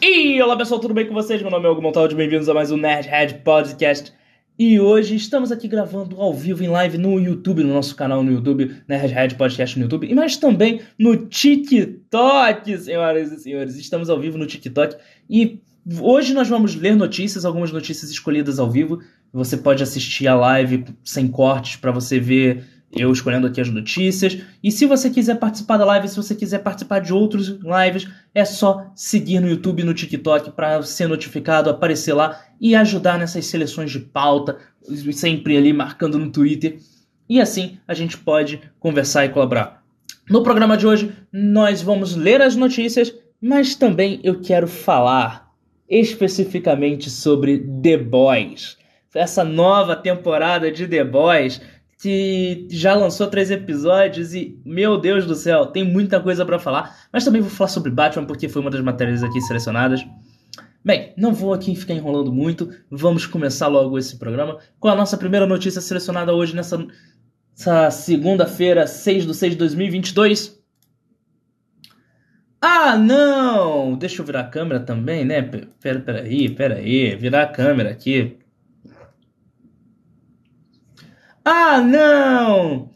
E olá pessoal, tudo bem com vocês? Meu nome é Hugo Montaldi, bem-vindos a mais um Nerdhead Podcast. E hoje estamos aqui gravando ao vivo em live no YouTube, no nosso canal no YouTube, Nerdhead Podcast no YouTube, mas também no TikTok, senhoras e senhores. Estamos ao vivo no TikTok e hoje nós vamos ler notícias, algumas notícias escolhidas ao vivo. Você pode assistir a live sem cortes para você ver eu escolhendo aqui as notícias. E se você quiser participar da live, se você quiser participar de outros lives, é só seguir no YouTube e no TikTok para ser notificado, aparecer lá e ajudar nessas seleções de pauta, sempre ali marcando no Twitter. E assim a gente pode conversar e colaborar. No programa de hoje, nós vamos ler as notícias, mas também eu quero falar especificamente sobre The Boys. Essa nova temporada de The Boys que já lançou três episódios e, meu Deus do céu, tem muita coisa para falar. Mas também vou falar sobre Batman porque foi uma das matérias aqui selecionadas. Bem, não vou aqui ficar enrolando muito, vamos começar logo esse programa com a nossa primeira notícia selecionada hoje nessa, nessa segunda-feira, 6 de 6 de 2022. Ah, não! Deixa eu virar a câmera também, né? Pera, pera aí, pera aí, virar a câmera aqui. Ah, não!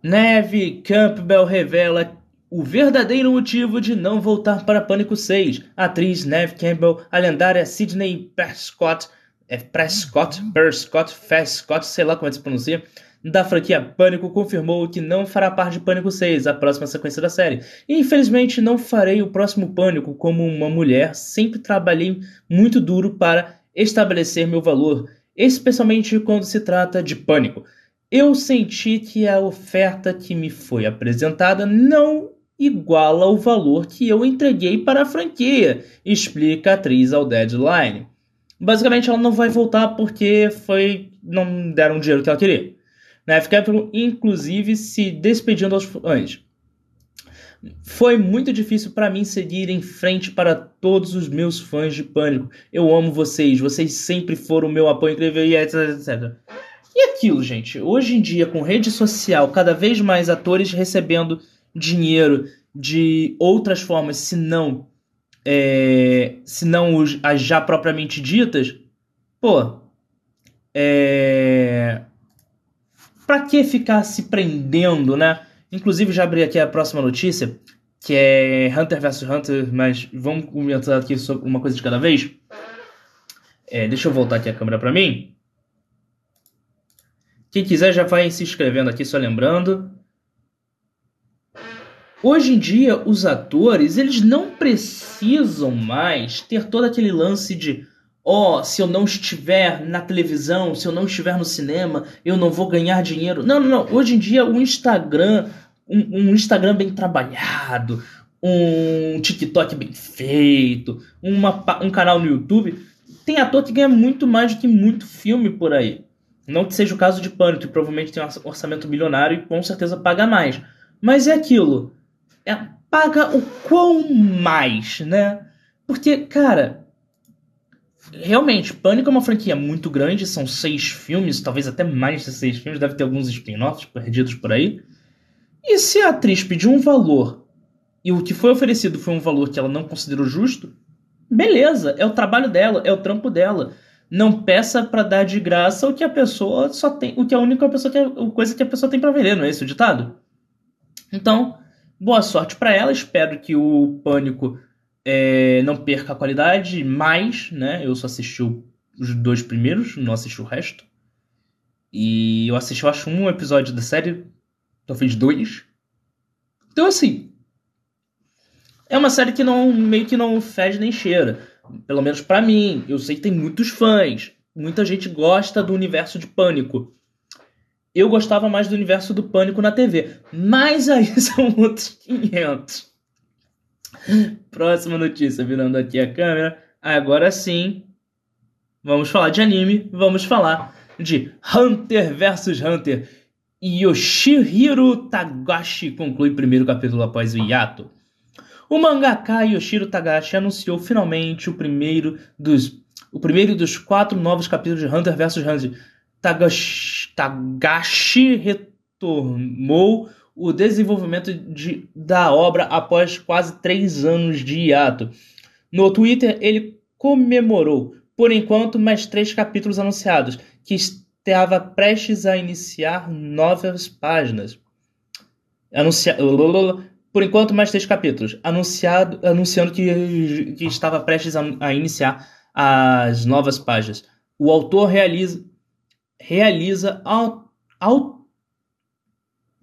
Neve Campbell revela o verdadeiro motivo de não voltar para Pânico 6. A atriz Neve Campbell, a lendária Sidney Prescott, é Prescott, Prescott, Prescott, sei lá como é que se pronuncia, da franquia Pânico confirmou que não fará parte de Pânico 6, a próxima sequência da série. Infelizmente, não farei o próximo Pânico como uma mulher. Sempre trabalhei muito duro para estabelecer meu valor especialmente quando se trata de pânico. Eu senti que a oferta que me foi apresentada não iguala o valor que eu entreguei para a franquia, explica a atriz ao Deadline. Basicamente, ela não vai voltar porque foi não deram o dinheiro que ela queria. Neve Capital, inclusive, se despedindo aos fãs. Foi muito difícil para mim seguir em frente para todos os meus fãs de Pânico. Eu amo vocês, vocês sempre foram o meu apoio incrível e etc, etc. E aquilo, gente, hoje em dia, com rede social, cada vez mais atores recebendo dinheiro de outras formas, se não, é, se não as já propriamente ditas, pô, é, pra que ficar se prendendo, né? Inclusive, já abri aqui a próxima notícia, que é Hunter vs Hunter, mas vamos comentar aqui sobre uma coisa de cada vez. É, deixa eu voltar aqui a câmera para mim. Quem quiser já vai se inscrevendo aqui, só lembrando. Hoje em dia, os atores, eles não precisam mais ter todo aquele lance de ó, oh, se eu não estiver na televisão, se eu não estiver no cinema, eu não vou ganhar dinheiro. Não, não, não. Hoje em dia, o Instagram, um, um Instagram bem trabalhado, um TikTok bem feito, uma, um canal no YouTube. Tem ator que ganha muito mais do que muito filme por aí. Não que seja o caso de Pânico, que provavelmente tem um orçamento milionário e com certeza paga mais. Mas é aquilo. É, paga o quão mais, né? Porque, cara, realmente, Pânico é uma franquia muito grande, são seis filmes, talvez até mais de seis filmes, deve ter alguns spin-offs perdidos por aí. E se a atriz pediu um valor e o que foi oferecido foi um valor que ela não considerou justo, beleza, é o trabalho dela, é o trampo dela. Não peça para dar de graça o que a pessoa só tem, o que a única pessoa que, coisa que a pessoa tem para vender, não é esse o ditado? Então, boa sorte para ela. Espero que o Pânico é, não perca a qualidade, mas, né? Eu só assisti os dois primeiros, não assisti o resto. E eu assisti, eu acho, um episódio da série, talvez dois. Então, assim. É uma série que não meio que não fede nem cheira. Pelo menos para mim. Eu sei que tem muitos fãs. Muita gente gosta do universo de Pânico. Eu gostava mais do universo do Pânico na TV. Mas aí são outros 500. Próxima notícia, virando aqui a câmera. Agora sim. Vamos falar de anime. Vamos falar de Hunter vs Hunter. Yoshihiro Tagashi conclui o primeiro capítulo após o hiato. O mangaka Yoshiro Tagashi anunciou finalmente o primeiro dos o primeiro dos quatro novos capítulos de Hunter vs Hunter. Tagashi, Tagashi retomou o desenvolvimento de, da obra após quase três anos de hiato. No Twitter, ele comemorou, por enquanto, mais três capítulos anunciados, que estava prestes a iniciar novas páginas. Anuncia... Por enquanto, mais três capítulos, anunciado, anunciando que, que estava prestes a, a iniciar as novas páginas. O autor realiza, realiza ao,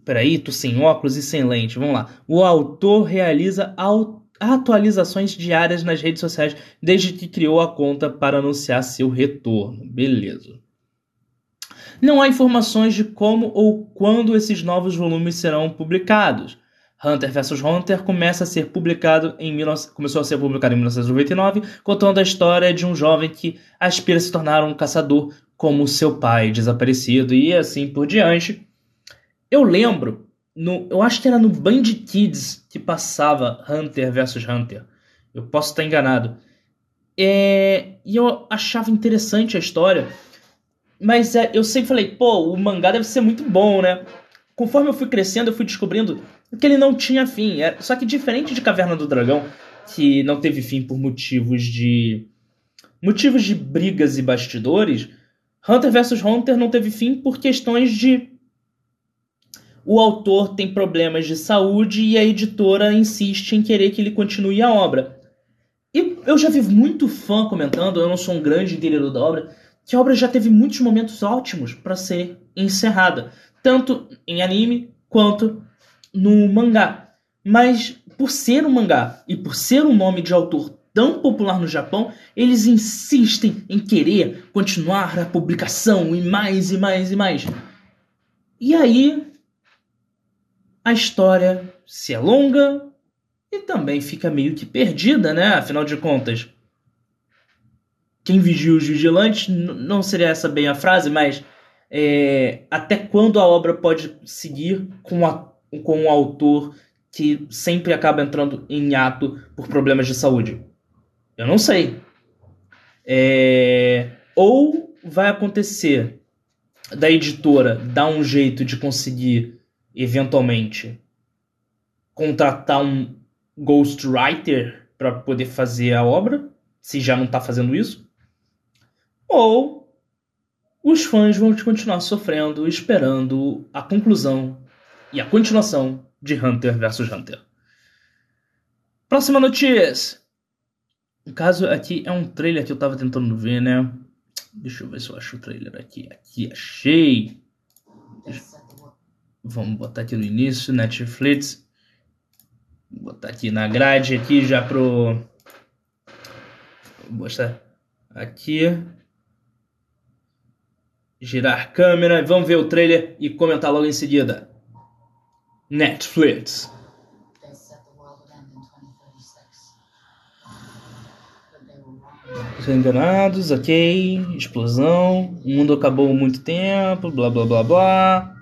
Peraí, tô sem óculos e sem lente. Vamos lá. O autor realiza atualizações diárias nas redes sociais desde que criou a conta para anunciar seu retorno. Beleza. Não há informações de como ou quando esses novos volumes serão publicados. Hunter vs Hunter começa a ser publicado em começou a ser publicado em 1999, contando a história de um jovem que aspira a se tornar um caçador como seu pai desaparecido e assim por diante. Eu lembro, no, eu acho que era no Band Kids que passava Hunter vs Hunter. Eu posso estar enganado. É, e eu achava interessante a história, mas é, eu sempre falei, pô, o mangá deve ser muito bom, né? Conforme eu fui crescendo, eu fui descobrindo que ele não tinha fim. É, só que diferente de Caverna do Dragão, que não teve fim por motivos de motivos de brigas e bastidores, Hunter vs Hunter não teve fim por questões de o autor tem problemas de saúde e a editora insiste em querer que ele continue a obra. E eu já vi muito fã comentando, eu não sou um grande entendedor da obra, que a obra já teve muitos momentos ótimos para ser encerrada, tanto em anime quanto no mangá. Mas por ser um mangá e por ser um nome de autor tão popular no Japão, eles insistem em querer continuar a publicação e mais e mais e mais. E aí a história se alonga e também fica meio que perdida, né? Afinal de contas, quem vigia os vigilantes não seria essa bem a frase, mas é, até quando a obra pode seguir com a com um autor que sempre acaba entrando em ato por problemas de saúde? Eu não sei. É... Ou vai acontecer da editora dar um jeito de conseguir, eventualmente, contratar um ghostwriter para poder fazer a obra, se já não está fazendo isso. Ou os fãs vão continuar sofrendo, esperando a conclusão e a continuação de Hunter vs Hunter. Próxima notícia. No caso, aqui é um trailer que eu tava tentando ver, né? Deixa eu ver se eu acho o trailer aqui. Aqui, achei. Vamos botar aqui no início, Netflix. Vou botar aqui na grade aqui já pro... Vou mostrar aqui. Girar câmera. Vamos ver o trailer e comentar logo em seguida. Netflix. Enganados, ok. Explosão. O mundo acabou há muito tempo. Blá blá blá blá.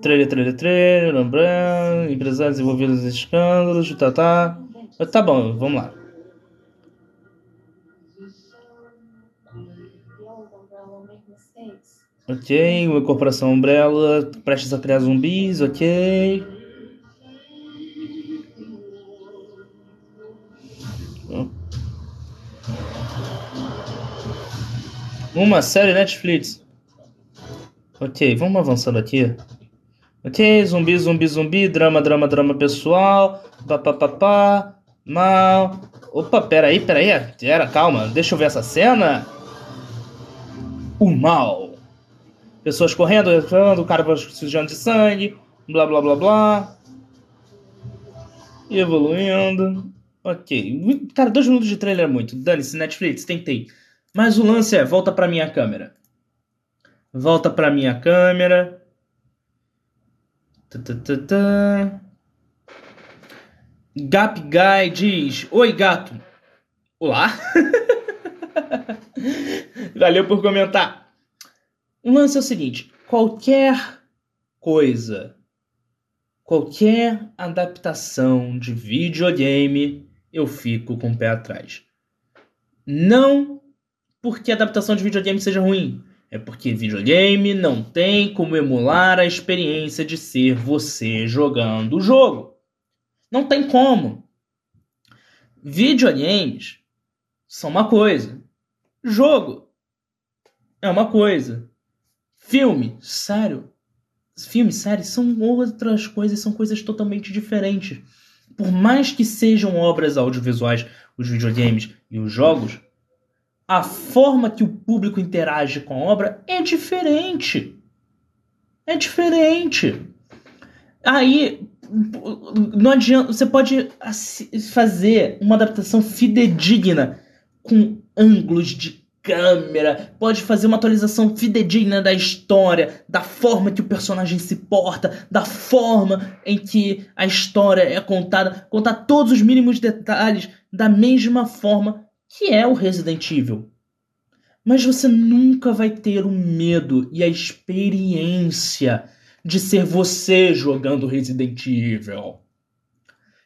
Trailer, trailer, trailer. Umbrella, empresários envolvidos em escândalos. Tá, tá. Tá bom, vamos lá. Ok, uma corporação Umbrella prestes a criar zumbis, ok. Uma série Netflix. Ok, vamos avançando aqui. Ok, zumbi, zumbi, zumbi, drama, drama, drama pessoal, papapá, mal. Opa, peraí, peraí, era, calma, deixa eu ver essa cena. O mal pessoas correndo, o cara sujando de sangue, blá blá blá blá. Evoluindo. Ok. Cara, dois minutos de trailer é muito. Dane-se, Netflix, tentei. Mas o lance é, volta pra minha câmera. Volta pra minha câmera. Gap Guy diz: Oi, gato. Olá. Valeu por comentar. O lance é o seguinte: qualquer coisa, qualquer adaptação de videogame, eu fico com o pé atrás. Não porque a adaptação de videogame seja ruim, é porque videogame não tem como emular a experiência de ser você jogando o jogo. Não tem como. Videogames são uma coisa. Jogo é uma coisa. Filme, sério. Filme, série são outras coisas, são coisas totalmente diferentes. Por mais que sejam obras audiovisuais, os videogames e os jogos, a forma que o público interage com a obra é diferente. É diferente. Aí não adianta, você pode fazer uma adaptação fidedigna com ângulos de câmera, pode fazer uma atualização fidedigna da história, da forma que o personagem se porta, da forma em que a história é contada, contar todos os mínimos detalhes da mesma forma que é o Resident Evil. Mas você nunca vai ter o medo e a experiência de ser você jogando Resident Evil.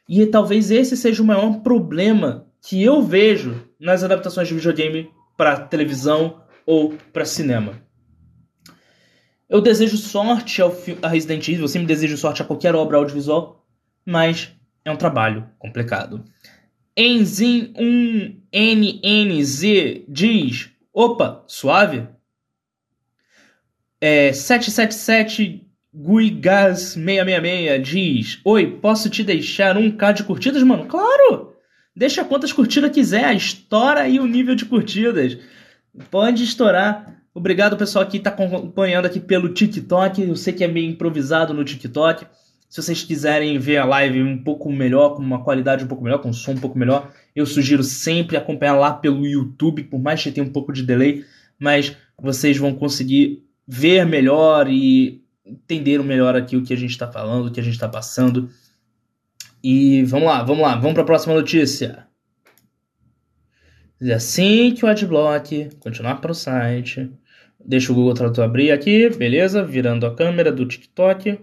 E talvez esse seja o maior problema que eu vejo nas adaptações de videogame para televisão ou para cinema. Eu desejo sorte ao a Resident Evil, eu sempre desejo sorte a qualquer obra audiovisual, mas é um trabalho complicado. Enzim 1NNZ diz: opa, suave? É, 777 Guigas 666 diz: Oi, posso te deixar um K de curtidas, mano? Claro! Deixa quantas curtidas quiser, estoura aí o nível de curtidas. Pode estourar. Obrigado, pessoal, que está acompanhando aqui pelo TikTok. Eu sei que é meio improvisado no TikTok. Se vocês quiserem ver a live um pouco melhor, com uma qualidade um pouco melhor, com um som um pouco melhor, eu sugiro sempre acompanhar lá pelo YouTube, por mais que tenha um pouco de delay, mas vocês vão conseguir ver melhor e entender melhor aqui o que a gente está falando, o que a gente está passando. E vamos lá, vamos lá, vamos para a próxima notícia. Assim que o adblock continuar para o site, deixa o Google Tradutor abrir aqui, beleza? Virando a câmera do TikTok.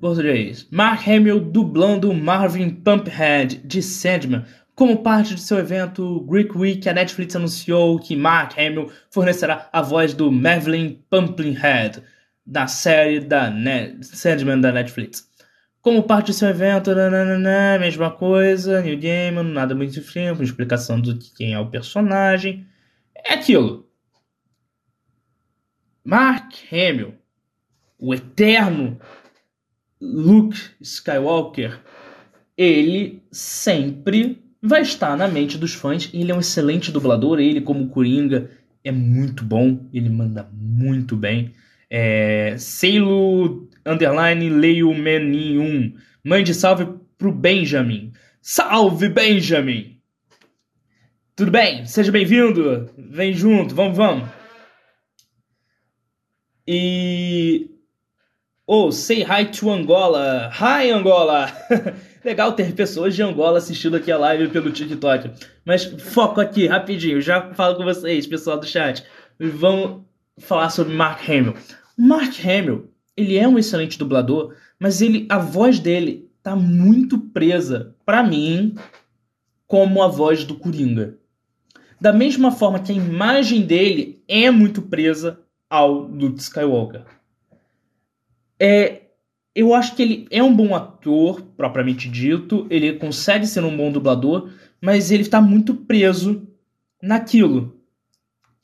Português. Mark Hamill dublando Marvin Pumphead de Sandman. Como parte de seu evento Greek Week, a Netflix anunciou que Mark Hamill fornecerá a voz do Marvin Pumpkinhead da série da Net, Sandman da Netflix. Como parte do seu evento, nananana, mesma coisa, New Game, nada muito diferente, uma explicação do que quem é o personagem. É aquilo. Mark Hamill, o eterno Luke Skywalker, ele sempre vai estar na mente dos fãs. Ele é um excelente dublador, ele como Coringa é muito bom, ele manda muito bem. É, Seilo underline leio Menin 1. Mande salve pro Benjamin. Salve, Benjamin! Tudo bem? Seja bem-vindo. Vem junto, vamos, vamos. E. Oh, say hi to Angola. Hi, Angola! Legal ter pessoas de Angola assistindo aqui a live pelo TikTok. Mas foco aqui, rapidinho. Já falo com vocês, pessoal do chat. Vamos falar sobre Mark Hamill. Mark Hamill, ele é um excelente dublador, mas ele, a voz dele tá muito presa, para mim, como a voz do Coringa. Da mesma forma que a imagem dele é muito presa ao Luke Skywalker. É, eu acho que ele é um bom ator, propriamente dito, ele consegue ser um bom dublador, mas ele está muito preso naquilo.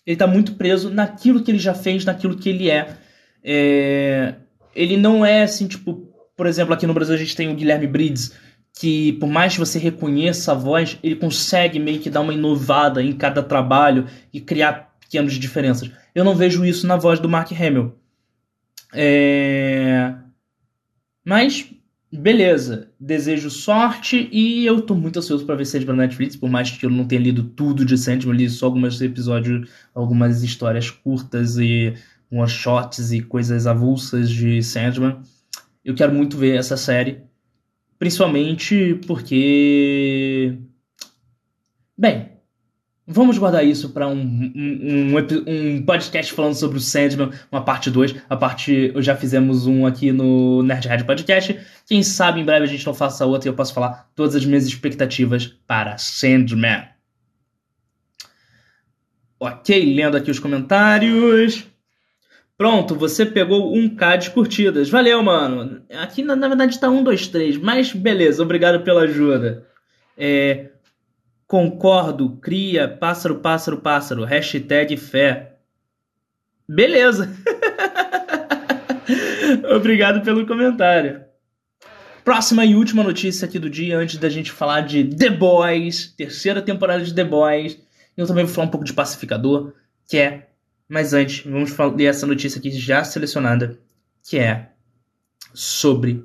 Ele está muito preso naquilo que ele já fez, naquilo que ele é. É, ele não é assim, tipo, por exemplo, aqui no Brasil a gente tem o Guilherme Brides, que por mais que você reconheça a voz, ele consegue meio que dar uma inovada em cada trabalho e criar pequenas diferenças. Eu não vejo isso na voz do Mark Hamill. É... Mas Beleza, desejo sorte e eu tô muito ansioso para ver Sandman na Netflix, por mais que eu não tenha lido tudo de Sandman, li só alguns episódios, algumas histórias curtas e one shots e coisas avulsas de Sandman. Eu quero muito ver essa série, principalmente porque bem, Vamos guardar isso para um, um, um, um, podcast falando sobre o Sandman, uma parte 2. A parte. Já fizemos um aqui no Nerd Podcast. Quem sabe em breve a gente não faça outra e eu posso falar todas as minhas expectativas para Sandman. Ok, lendo aqui os comentários. Pronto, você pegou um K de curtidas. Valeu, mano. Aqui na, na verdade tá um, dois, três. Mas beleza, obrigado pela ajuda. É, concordo, cria, pássaro, pássaro, pássaro. Hashtag fé. Beleza. obrigado pelo comentário. Próxima e última notícia aqui do dia, antes da gente falar de The Boys, terceira temporada de The Boys. Eu também vou falar um pouco de Pacificador, que é mas antes, vamos ler essa notícia aqui já selecionada, que é sobre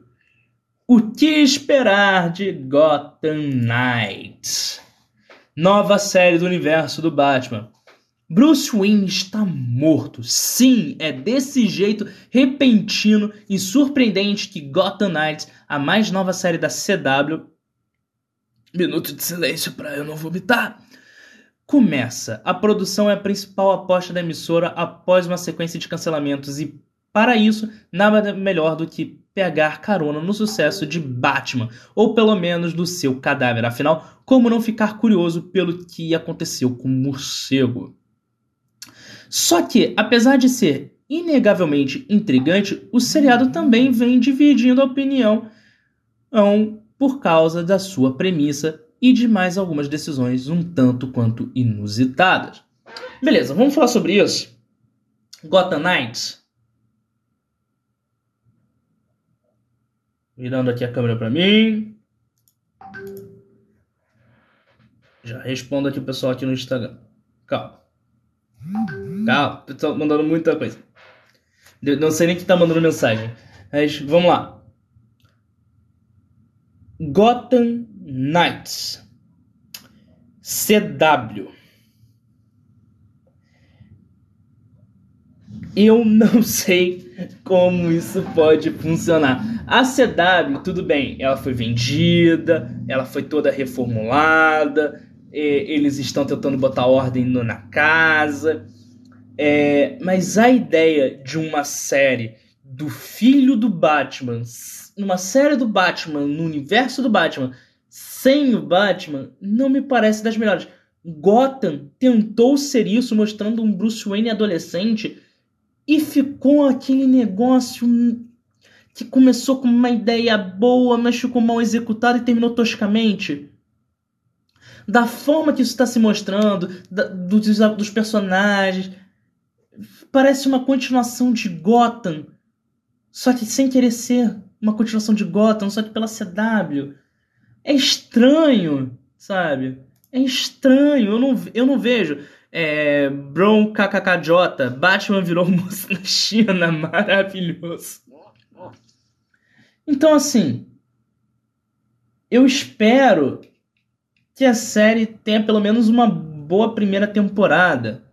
o que esperar de Gotham Knights. Nova série do universo do Batman. Bruce Wayne está morto. Sim, é desse jeito repentino e surpreendente que Gotham Knights, a mais nova série da CW. Minuto de silêncio para eu não vomitar Começa. A produção é a principal aposta da emissora após uma sequência de cancelamentos e, para isso, nada melhor do que pegar carona no sucesso de Batman, ou pelo menos do seu cadáver. Afinal, como não ficar curioso pelo que aconteceu com o morcego? Só que, apesar de ser inegavelmente intrigante, o seriado também vem dividindo a opinião por causa da sua premissa e de mais algumas decisões um tanto quanto inusitadas. Beleza, vamos falar sobre isso. Gotham Knights. Virando aqui a câmera para mim. Já respondo aqui o pessoal aqui no Instagram. Calma. Calma, pessoal mandando muita coisa. Não sei nem que tá mandando mensagem. Mas vamos lá. Gotham Knights. CW. Eu não sei como isso pode funcionar. A CW, tudo bem, ela foi vendida, ela foi toda reformulada, eles estão tentando botar ordem na casa. É, mas a ideia de uma série do filho do Batman, numa série do Batman, no universo do Batman, sem o Batman, não me parece das melhores. Gotham tentou ser isso, mostrando um Bruce Wayne adolescente, e ficou aquele negócio que começou com uma ideia boa, mas ficou mal executado e terminou toscamente. Da forma que isso está se mostrando, da, dos, dos personagens, parece uma continuação de Gotham, só que sem querer ser uma continuação de Gotham, só que pela CW. É estranho, sabe? É estranho. Eu não, eu não vejo. É, Bron KKKJ, Batman virou moça na China, maravilhoso. Então, assim, eu espero que a série tenha pelo menos uma boa primeira temporada.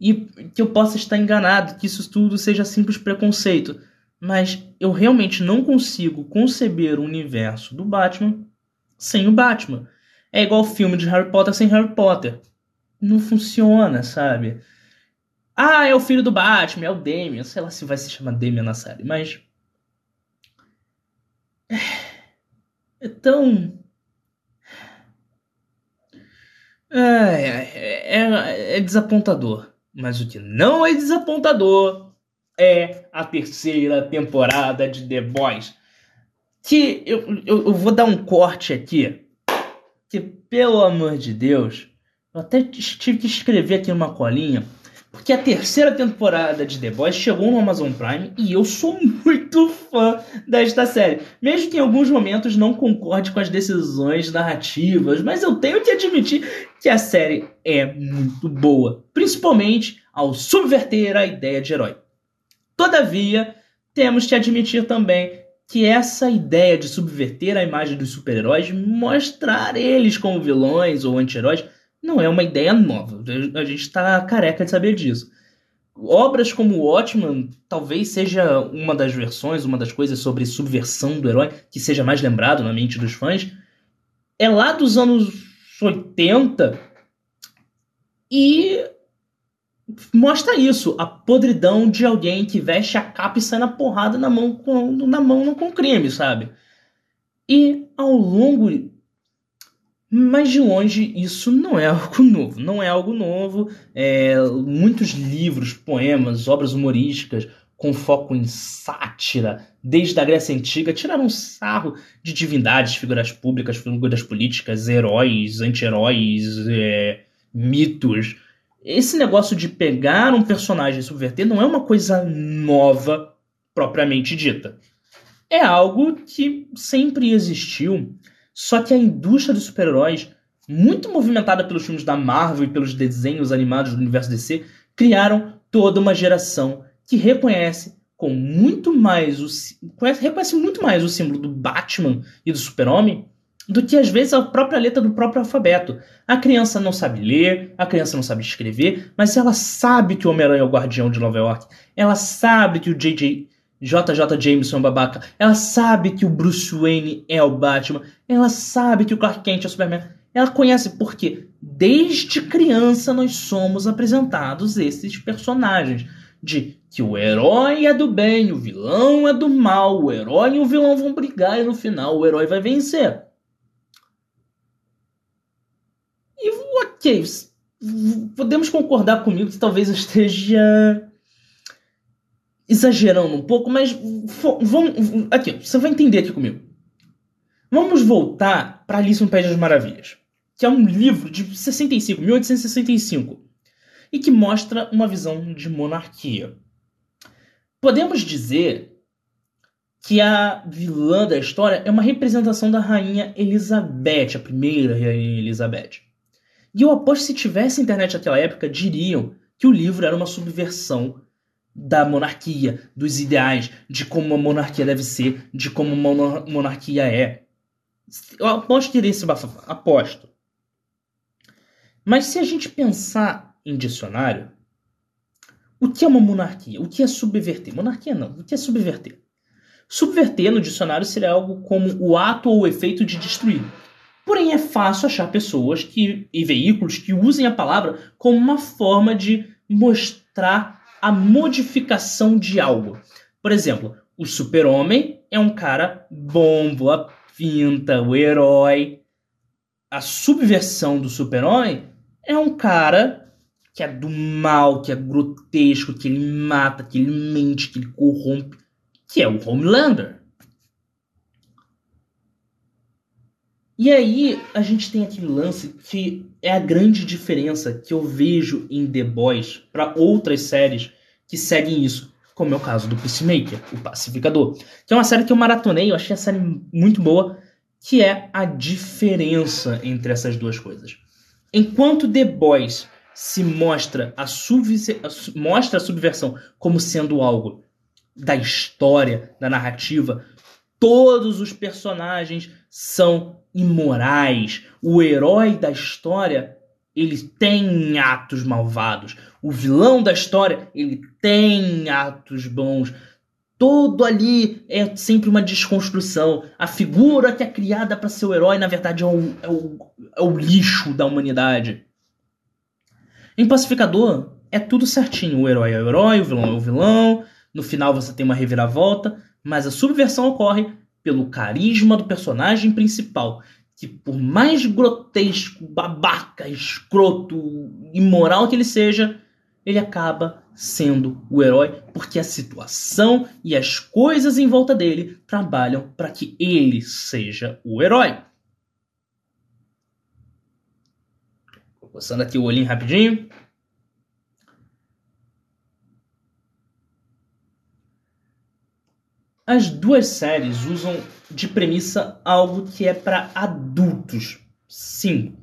E que eu possa estar enganado, que isso tudo seja simples preconceito. Mas eu realmente não consigo conceber o universo do Batman sem o Batman. É igual o filme de Harry Potter sem Harry Potter. Não funciona, sabe? Ah, é o filho do Batman, é o Damian. Sei lá se vai se chamar Damian na série, mas. É tão. É, é, é, é desapontador. Mas o que não é desapontador é a terceira temporada de The Boys que eu, eu, eu, vou dar um corte aqui. Que, pelo amor de Deus, eu até tive que escrever aqui numa colinha. Porque a terceira temporada de The Boys chegou no Amazon Prime e eu sou muito fã desta série. Mesmo que em alguns momentos não concorde com as decisões narrativas, mas eu tenho que admitir que a série é muito boa. Principalmente ao subverter a ideia de herói. Todavia, temos que admitir também que essa ideia de subverter a imagem dos super-heróis, mostrar eles como vilões ou anti-heróis, não é uma ideia nova. A gente está careca de saber disso. Obras como Watchmen talvez seja uma das versões, uma das coisas sobre subversão do herói que seja mais lembrado na mente dos fãs. É lá dos anos 80 e mostra isso, a podridão de alguém que veste a capa e sai na porrada na mão com, na mão com crime, sabe? E ao longo Mas de longe isso não é algo novo. Não é algo novo. É, muitos livros, poemas, obras humorísticas com foco em sátira, desde a Grécia Antiga, tiraram sarro de divindades, figuras públicas, figuras políticas, heróis, anti-heróis, é, mitos. Esse negócio de pegar um personagem e subverter não é uma coisa nova propriamente dita. É algo que sempre existiu, só que a indústria dos super-heróis, muito movimentada pelos filmes da Marvel e pelos desenhos animados do universo DC, criaram toda uma geração que reconhece com muito mais o reconhece muito mais o símbolo do Batman e do Super-Homem do que às vezes a própria letra do próprio alfabeto. A criança não sabe ler, a criança não sabe escrever, mas ela sabe que o Homem-Aranha é o guardião de Nova York. Ela sabe que o JJ JJ Jameson é babaca. Ela sabe que o Bruce Wayne é o Batman. Ela sabe que o Clark Kent é o Superman. Ela conhece porque desde criança nós somos apresentados esses personagens de que o herói é do bem, o vilão é do mal, o herói e o vilão vão brigar e no final o herói vai vencer. E ok, podemos concordar comigo que talvez eu esteja exagerando um pouco, mas vamos aqui, você vai entender aqui comigo. Vamos voltar para Alice no País das Maravilhas, que é um livro de 65, 1865 e que mostra uma visão de monarquia. Podemos dizer que a vilã da história é uma representação da rainha Elizabeth, a primeira rainha Elizabeth. E eu aposto que se tivesse internet naquela época, diriam que o livro era uma subversão da monarquia, dos ideais, de como uma monarquia deve ser, de como uma monarquia é. Eu aposto que iria se aposto. Mas se a gente pensar em dicionário, o que é uma monarquia? O que é subverter? Monarquia não. O que é subverter? Subverter no dicionário seria algo como o ato ou o efeito de destruir. Porém, é fácil achar pessoas que, e veículos que usem a palavra como uma forma de mostrar a modificação de algo. Por exemplo, o super-homem é um cara bom, boa pinta, o herói. A subversão do super-homem é um cara que é do mal, que é grotesco, que ele mata, que ele mente, que ele corrompe, que é o Homelander. E aí a gente tem aquele lance que é a grande diferença que eu vejo em The Boys para outras séries que seguem isso, como é o caso do Peacemaker, o Pacificador, que é uma série que eu maratonei, eu achei a série muito boa, que é a diferença entre essas duas coisas. Enquanto The Boys se mostra a, mostra a subversão como sendo algo da história, da narrativa, todos os personagens são imorais. O herói da história, ele tem atos malvados. O vilão da história, ele tem atos bons. Todo ali é sempre uma desconstrução. A figura que é criada para ser o herói, na verdade, é o, é o, é o lixo da humanidade. Em Pacificador, é tudo certinho. O herói é o herói, o vilão é o vilão. No final você tem uma reviravolta, mas a subversão ocorre pelo carisma do personagem principal, que por mais grotesco, babaca, escroto, imoral que ele seja, ele acaba sendo o herói porque a situação e as coisas em volta dele trabalham para que ele seja o herói. Coçando aqui o olhinho rapidinho. As duas séries usam de premissa algo que é para adultos. Sim,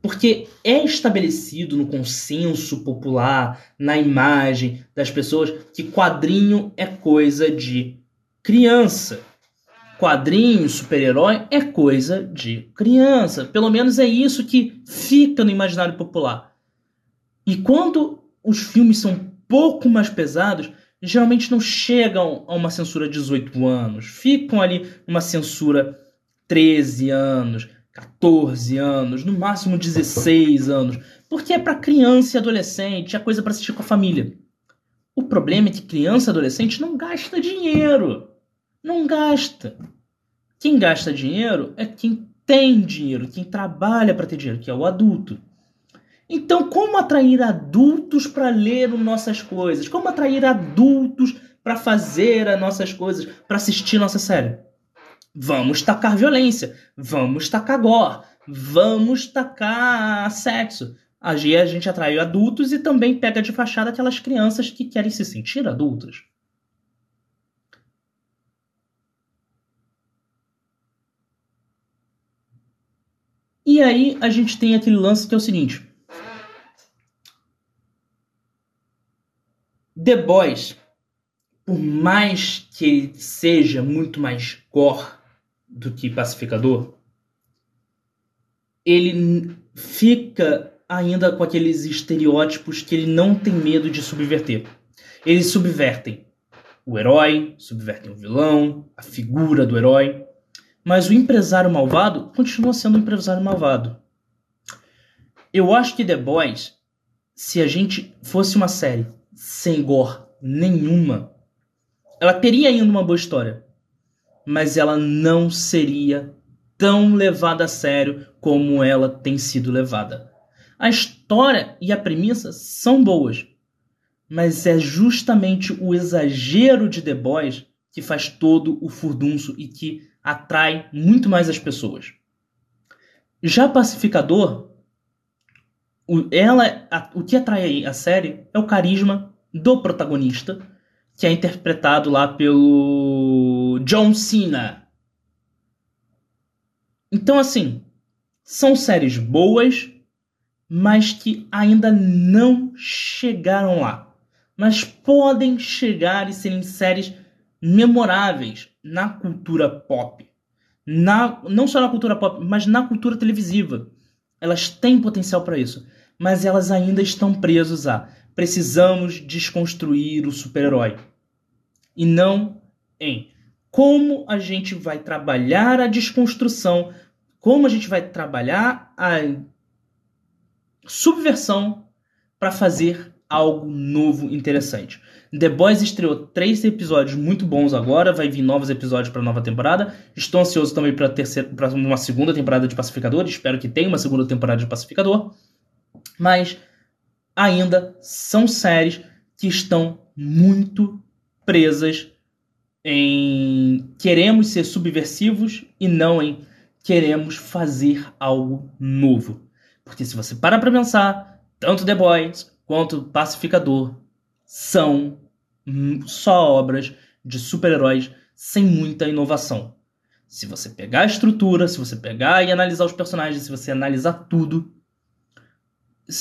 porque é estabelecido no consenso popular, na imagem das pessoas, que quadrinho é coisa de criança quadrinho, super-herói é coisa de criança. Pelo menos é isso que fica no imaginário popular. E quando os filmes são um pouco mais pesados, geralmente não chegam a uma censura de 18 anos. Ficam ali uma censura 13 anos, 14 anos, no máximo 16 anos. Porque é para criança e adolescente, é coisa para assistir com a família. O problema é que criança e adolescente não gasta dinheiro. Não gasta. Quem gasta dinheiro é quem tem dinheiro, quem trabalha para ter dinheiro, que é o adulto. Então, como atrair adultos para ler nossas coisas? Como atrair adultos para fazer as nossas coisas, para assistir nossa série? Vamos tacar violência, vamos tacar gore, vamos tacar sexo. Aí a gente atrai adultos e também pega de fachada aquelas crianças que querem se sentir adultas. E aí a gente tem aquele lance que é o seguinte. The Boys, por mais que ele seja muito mais gore do que pacificador, ele fica ainda com aqueles estereótipos que ele não tem medo de subverter. Eles subvertem o herói, subvertem o vilão, a figura do herói, mas o empresário malvado continua sendo um empresário malvado. Eu acho que The Boys, se a gente fosse uma série sem gore nenhuma, ela teria ainda uma boa história, mas ela não seria tão levada a sério como ela tem sido levada. A história e a premissa são boas, mas é justamente o exagero de The Boys que faz todo o furdunço e que atrai muito mais as pessoas. Já Pacificador, o, ela, a, o que atrai a série é o carisma do protagonista, que é interpretado lá pelo John Cena. Então, assim, são séries boas, mas que ainda não chegaram lá. Mas podem chegar e serem séries memoráveis na cultura pop. Na, não só na cultura pop, mas na cultura televisiva. Elas têm potencial para isso, mas elas ainda estão presas a precisamos desconstruir o super-herói. E não em como a gente vai trabalhar a desconstrução, como a gente vai trabalhar a subversão para fazer algo novo interessante. The Boys estreou três episódios muito bons agora, vai vir novos episódios para nova temporada. Estou ansioso também para uma segunda temporada de Pacificador, espero que tenha uma segunda temporada de Pacificador. Mas ainda são séries que estão muito presas em queremos ser subversivos e não em queremos fazer algo novo. Porque se você para para pensar, tanto The Boys quanto Pacificador são só obras de super-heróis sem muita inovação. Se você pegar a estrutura, se você pegar e analisar os personagens, se você analisar tudo,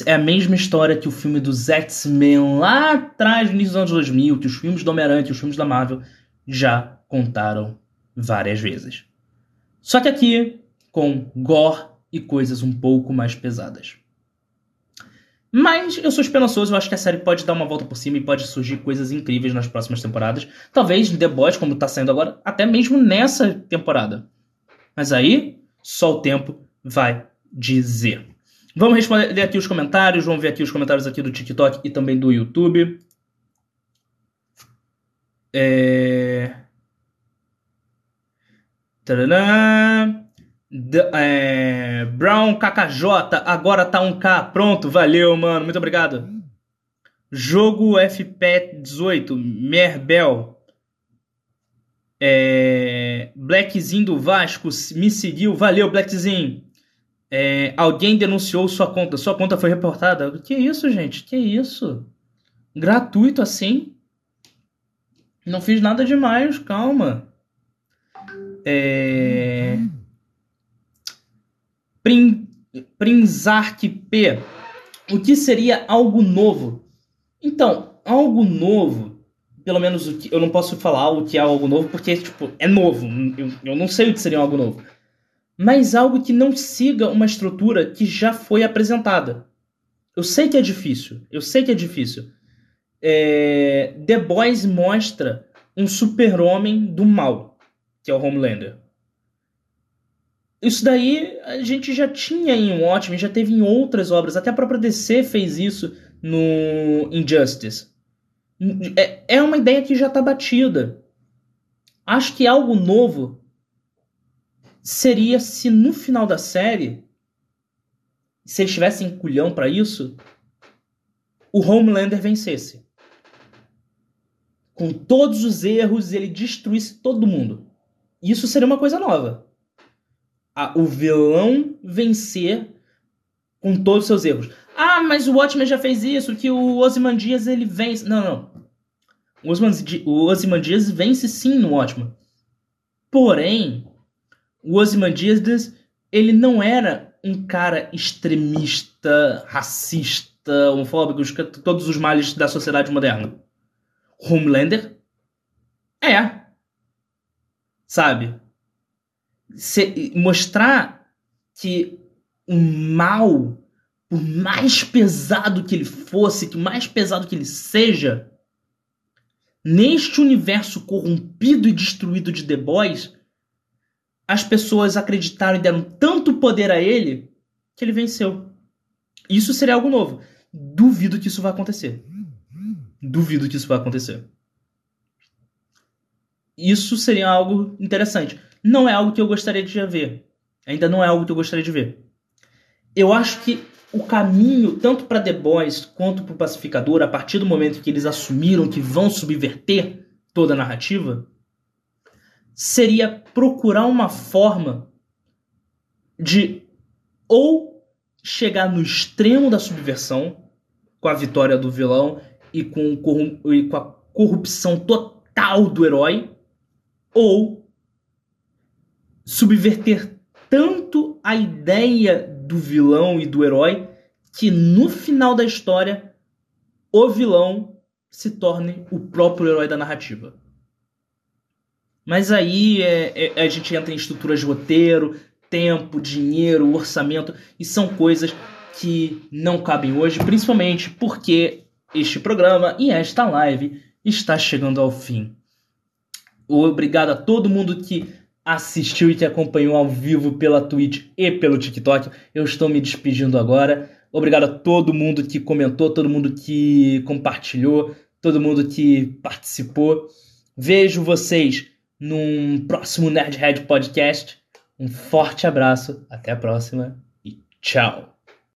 é a mesma história que o filme dos X-Men lá atrás, no início dos anos 2000, que os filmes do Homem-Aranha, que os filmes da Marvel já contaram várias vezes. Só que aqui com gore e coisas um pouco mais pesadas. Mas eu sou esperançoso, eu acho que a série pode dar uma volta por cima e pode surgir coisas incríveis nas próximas temporadas. Talvez The Boys, como tá saindo agora, até mesmo nessa temporada. Mas aí, só o tempo vai dizer. Vamos responder aqui os comentários, vamos ver aqui os comentários aqui do TikTok e também do YouTube. É... Tadã. É, Brown KKJ, agora tá 1K. Pronto, valeu, mano. Muito obrigado. Jogo FP 18, Merbel. É, Blackzinho do Vasco me seguiu. Valeu, Blackzinho. É, alguém denunciou sua conta. Sua conta foi reportada. Que isso, gente? Que isso? Gratuito assim? Não fiz nada demais, calma. É. Prin, Prinzark P. O que seria algo novo? Então, algo novo, pelo menos o que, eu não posso falar o que é algo novo, porque tipo, é novo. Eu, eu não sei o que seria algo novo. Mas algo que não siga uma estrutura que já foi apresentada. Eu sei que é difícil. Eu sei que é difícil. É, The Boys mostra um super-homem do mal, que é o Homelander. Isso daí a gente já tinha em Watchmen, já teve em outras obras. Até a própria DC fez isso no Injustice. É, é uma ideia que já está batida. Acho que algo novo seria se no final da série, se eles tivessem culhão para isso, o Homelander vencesse. Com todos os erros, ele destruísse todo mundo. Isso seria uma coisa nova. o vilão vencer com todos os seus erros. Ah, mas o Watchmen já fez isso, que o Ozymandias ele vence. Não, não. O Ozymandias vence sim no Watchmen. Porém, o Ozymandias ele não era um cara extremista, racista, homofóbico, todos os males da sociedade moderna. Homelander é. Sabe? Se, mostrar que o mal, por mais pesado que ele fosse, que mais pesado que ele seja, neste universo corrompido e destruído de The Boys, as pessoas acreditaram e deram tanto poder a ele que ele venceu. Isso seria algo novo. Duvido que isso vai acontecer. Duvido que isso vai acontecer. Isso seria algo interessante. Não é algo que eu gostaria de ver. Ainda não é algo que eu gostaria de ver. Eu acho que o caminho, tanto para The Boys quanto para o Pacificador, a partir do momento que eles assumiram que vão subverter toda a narrativa, seria procurar uma forma de ou chegar no extremo da subversão, com a vitória do vilão e com, e com a corrupção total do herói, ou subverter tanto a ideia do vilão e do herói que no final da história o vilão se torne o próprio herói da narrativa. Mas aí é, é, a gente entra em estruturas de roteiro, tempo, dinheiro, orçamento, e são coisas que não cabem hoje, principalmente porque este programa e esta live está chegando ao fim. Obrigado a todo mundo que assistiu e que acompanhou ao vivo pela Twitch e pelo TikTok. Eu estou me despedindo agora. Obrigado a todo mundo que comentou, todo mundo que compartilhou, todo mundo que participou. Vejo vocês num próximo Nerdhead Podcast. Um forte abraço, até a próxima e tchau!